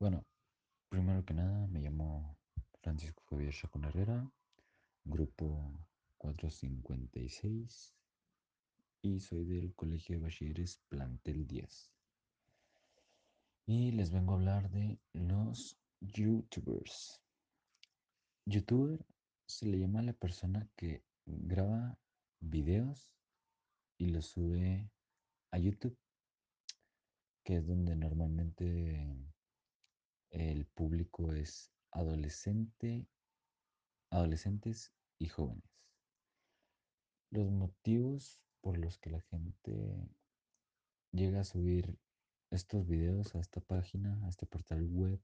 Bueno, primero que nada, me llamo Francisco Javier Chacón Herrera, grupo 456 y soy del Colegio de Bachilleres Plantel 10. Y les vengo a hablar de los YouTubers. YouTuber se le llama a la persona que graba videos y los sube a YouTube, que es donde normalmente el público es adolescente, adolescentes y jóvenes. Los motivos por los que la gente llega a subir estos videos a esta página, a este portal web,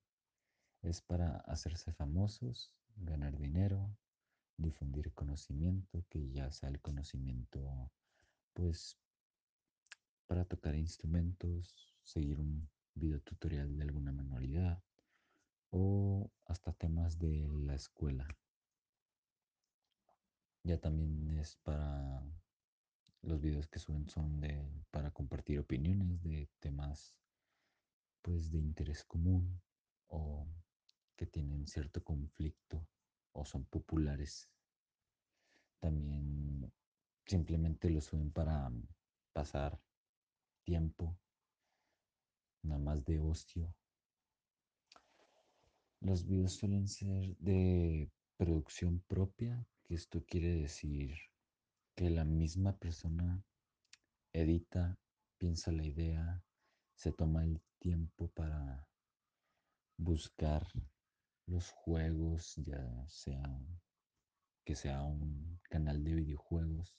es para hacerse famosos, ganar dinero, difundir conocimiento, que ya sea el conocimiento, pues, para tocar instrumentos, seguir un video tutorial de alguna manualidad o hasta temas de la escuela. Ya también es para los videos que suben son de para compartir opiniones de temas pues de interés común o que tienen cierto conflicto o son populares. También simplemente lo suben para pasar tiempo, nada más de ocio. Los videos suelen ser de producción propia, que esto quiere decir que la misma persona edita, piensa la idea, se toma el tiempo para buscar los juegos, ya sea que sea un canal de videojuegos.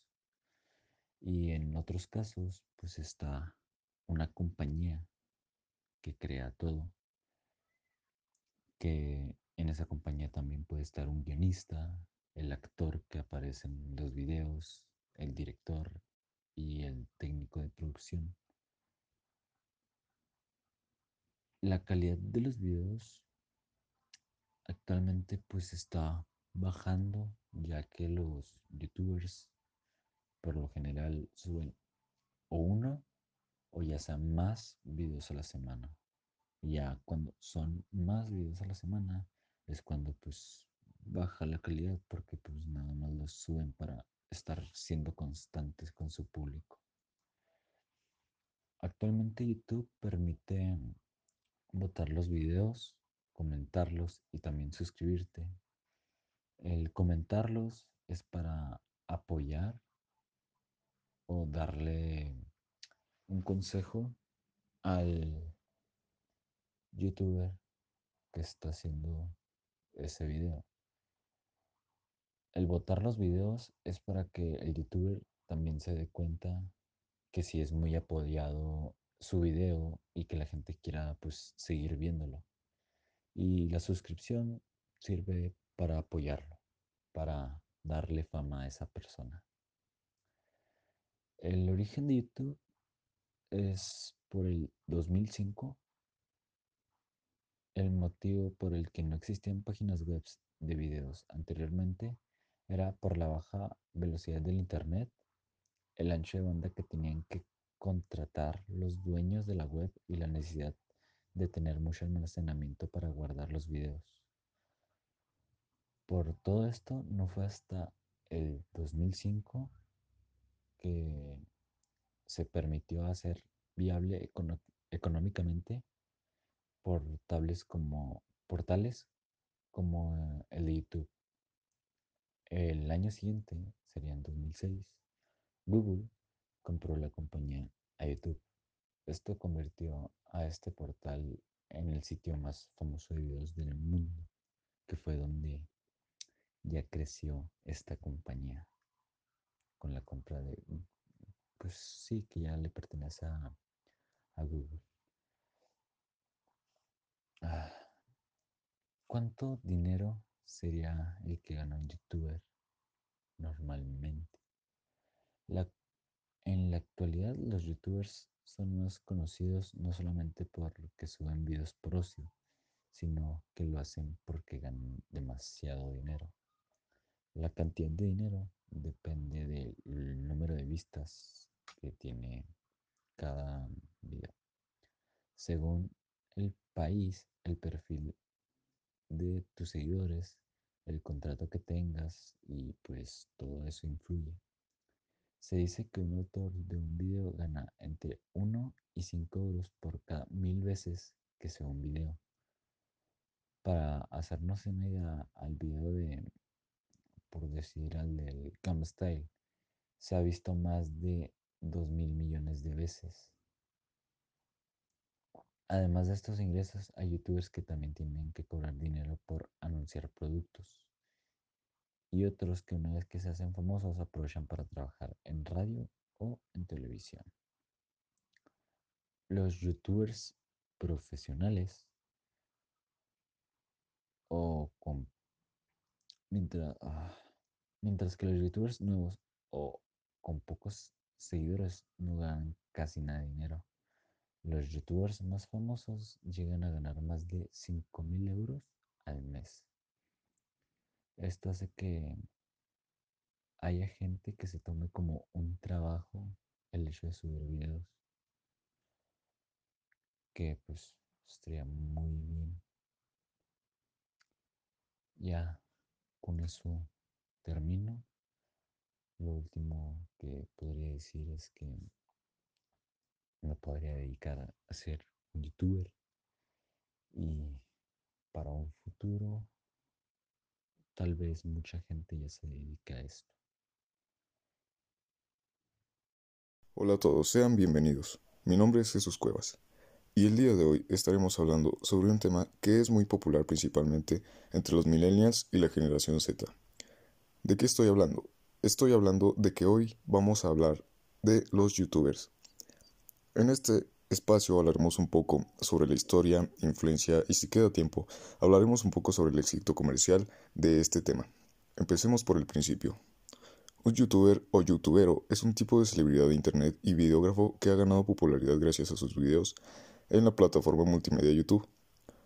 Y en otros casos, pues está una compañía que crea todo, que en esa compañía también puede estar un guionista, el actor que aparece en los videos, el director y el técnico de producción. La calidad de los videos actualmente pues está bajando ya que los youtubers por lo general suben o uno o ya sea más videos a la semana. Ya cuando son más videos a la semana es cuando pues baja la calidad porque pues nada más los suben para estar siendo constantes con su público. Actualmente YouTube permite votar los videos, comentarlos y también suscribirte. El comentarlos es para apoyar o darle un consejo al youtuber que está haciendo ese video. El votar los videos es para que el youtuber también se dé cuenta que si es muy apoyado su video y que la gente quiera pues seguir viéndolo. Y la suscripción sirve para apoyarlo, para darle fama a esa persona. El origen de YouTube es por el 2005. El motivo por el que no existían páginas web de videos anteriormente era por la baja velocidad del Internet, el ancho de banda que tenían que contratar los dueños de la web y la necesidad de tener mucho almacenamiento para guardar los videos. Por todo esto, no fue hasta el 2005 que se permitió hacer viable económicamente portales como, portales como el de YouTube. El año siguiente, sería en 2006, Google compró la compañía a YouTube. Esto convirtió a este portal en el sitio más famoso de videos del mundo, que fue donde ya creció esta compañía con la compra de, pues sí, que ya le pertenece a Google. Ah, ¿Cuánto dinero sería el que gana un youtuber normalmente? En la actualidad los youtubers son más conocidos no solamente por que suben videos por ocio, sino que lo hacen porque ganan demasiado dinero. La cantidad de dinero depende del número de vistas que tiene cada video. Según el país, el perfil de tus seguidores, el contrato que tengas y pues todo eso influye. Se dice que un autor de un video gana entre 1 y 5 euros por cada mil veces que se un video. Para hacernos una idea al video de, por decir, al del Cam Style, se ha visto más de 2 mil millones de veces. Además de estos ingresos, hay youtubers que también tienen que cobrar dinero por anunciar productos. Y otros que una vez que se hacen famosos aprovechan para trabajar en radio o en televisión. Los youtubers profesionales o con mientras, ah, mientras que los youtubers nuevos o con pocos seguidores no ganan casi nada de dinero. Los youtubers más famosos llegan a ganar más de 5.000 euros al mes. Esto hace que haya gente que se tome como un trabajo el hecho de subir videos. Que pues estaría muy bien. Ya con eso termino. Lo último que podría decir es que me podría dedicar a ser un youtuber y para un futuro tal vez mucha gente ya se dedica a esto. Hola a todos, sean bienvenidos. Mi nombre es Jesús Cuevas y el día de hoy estaremos hablando sobre un tema que es muy popular principalmente entre los millennials y la generación Z. ¿De qué estoy hablando? Estoy hablando de que hoy vamos a hablar de los youtubers. En este espacio hablaremos un poco sobre la historia, influencia y si queda tiempo, hablaremos un poco sobre el éxito comercial de este tema. Empecemos por el principio. Un youtuber o youtubero es un tipo de celebridad de internet y videógrafo que ha ganado popularidad gracias a sus videos en la plataforma multimedia YouTube.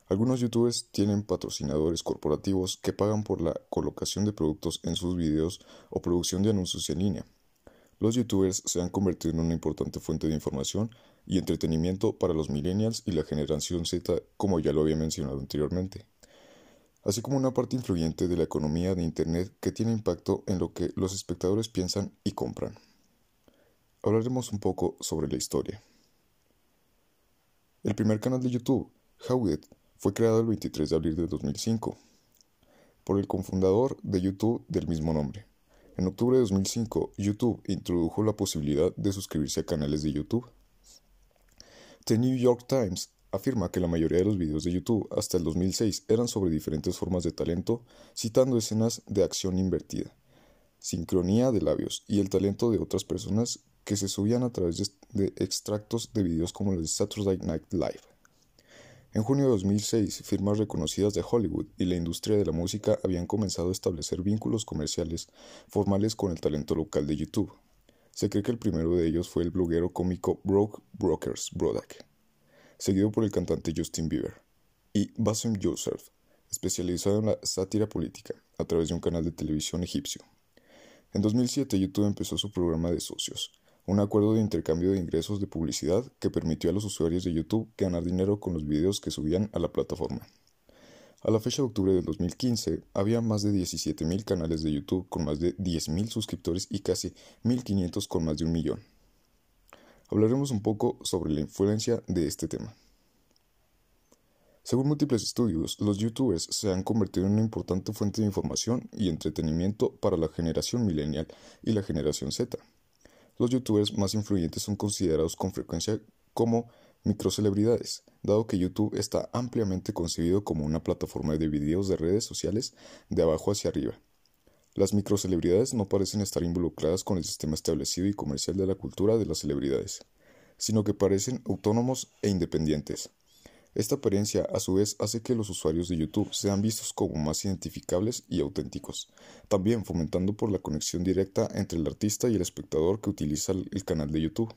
Algunos youtubers tienen patrocinadores corporativos que pagan por la colocación de productos en sus videos o producción de anuncios en línea. Los youtubers se han convertido en una importante fuente de información y entretenimiento para los millennials y la generación Z, como ya lo había mencionado anteriormente, así como una parte influyente de la economía de Internet que tiene impacto en lo que los espectadores piensan y compran. Hablaremos un poco sobre la historia. El primer canal de YouTube, How fue creado el 23 de abril de 2005 por el cofundador de YouTube del mismo nombre. En octubre de 2005, YouTube introdujo la posibilidad de suscribirse a canales de YouTube. The New York Times afirma que la mayoría de los videos de YouTube hasta el 2006 eran sobre diferentes formas de talento, citando escenas de acción invertida, sincronía de labios y el talento de otras personas que se subían a través de, extractos de videos como los de Saturday Night Live. En junio de 2006, firmas reconocidas de Hollywood y la industria de la música habían comenzado a establecer vínculos comerciales formales con el talento local de YouTube. Se cree que el primero de ellos fue el bloguero cómico Broke Brokers Brodak, seguido por el cantante Justin Bieber, y Bassem Youssef, especializado en la sátira política, a través de un canal de televisión egipcio. En 2007 YouTube empezó su programa de socios, un acuerdo de intercambio de ingresos de publicidad que permitió a los usuarios de YouTube ganar dinero con los videos que subían a la plataforma. A la fecha de octubre del 2015, había más de 17.000 canales de YouTube con más de 10.000 suscriptores y casi 1.500 con más de un millón. Hablaremos un poco sobre la influencia de este tema. Según múltiples estudios, los youtubers se han convertido en una importante fuente de información y entretenimiento para la generación millennial y la generación Z. Los youtubers más influyentes son considerados con frecuencia como microcelebridades, dado que YouTube está ampliamente concebido como una plataforma de videos de redes sociales de abajo hacia arriba. Las microcelebridades no parecen estar involucradas con el sistema establecido y comercial de la cultura de las celebridades, sino que parecen autónomos e independientes. Esta apariencia, a su vez, hace que los usuarios de YouTube sean vistos como más identificables y auténticos, también fomentando por la conexión directa entre el artista y el espectador que utiliza el canal de YouTube.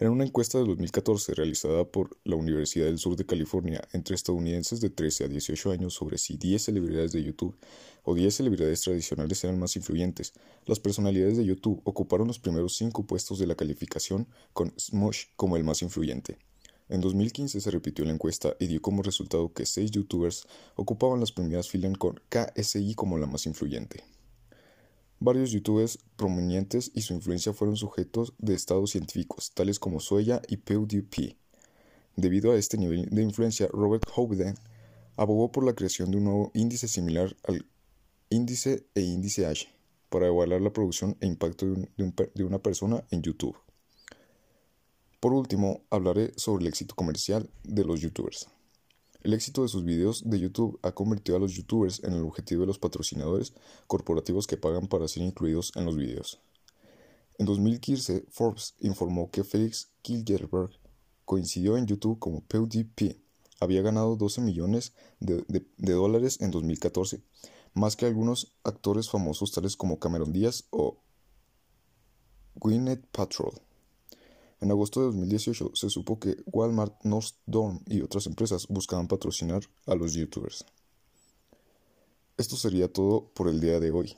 En una encuesta de 2014 realizada por la Universidad del Sur de California entre estadounidenses de 13 a 18 años sobre si 10 celebridades de YouTube o 10 celebridades tradicionales eran más influyentes, las personalidades de YouTube ocuparon los primeros 5 puestos de la calificación con Smush como el más influyente. En 2015 se repitió la encuesta y dio como resultado que seis youtubers ocupaban las primeras filas con KSI como la más influyente. Varios youtubers prominentes y su influencia fueron sujetos de estados científicos, tales como Soya y PewDiePie. Debido a este nivel de influencia, Robert Houdin abogó por la creación de un nuevo índice similar al índice e índice H para evaluar la producción e impacto de, una persona en YouTube. Por último, hablaré sobre el éxito comercial de los youtubers. El éxito de sus videos de YouTube ha convertido a los youtubers en el objetivo de los patrocinadores corporativos que pagan para ser incluidos en los videos. En 2015, Forbes informó que Felix Kilgerberg coincidió en YouTube como PewDiePie. Había ganado 12 millones de, dólares en 2014, más que algunos actores famosos tales como Cameron Díaz o Gwyneth Patrol. En agosto de 2018 se supo que Walmart, Nordstrom y otras empresas buscaban patrocinar a los youtubers. Esto sería todo por el día de hoy.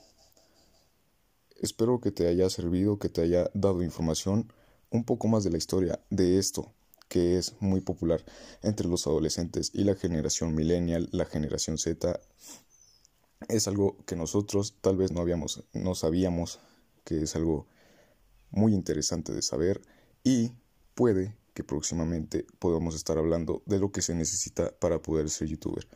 Espero que te haya servido, que te haya dado información un poco más de la historia de esto que es muy popular entre los adolescentes y la generación millennial, la generación Z. Es algo que nosotros tal vez no habíamos, no sabíamos, que es algo muy interesante de saber y puede que próximamente podamos estar hablando de lo que se necesita para poder ser youtuber.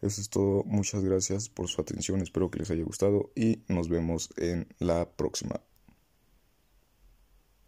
Eso es todo, muchas gracias por su atención, espero que les haya gustado y nos vemos en la próxima.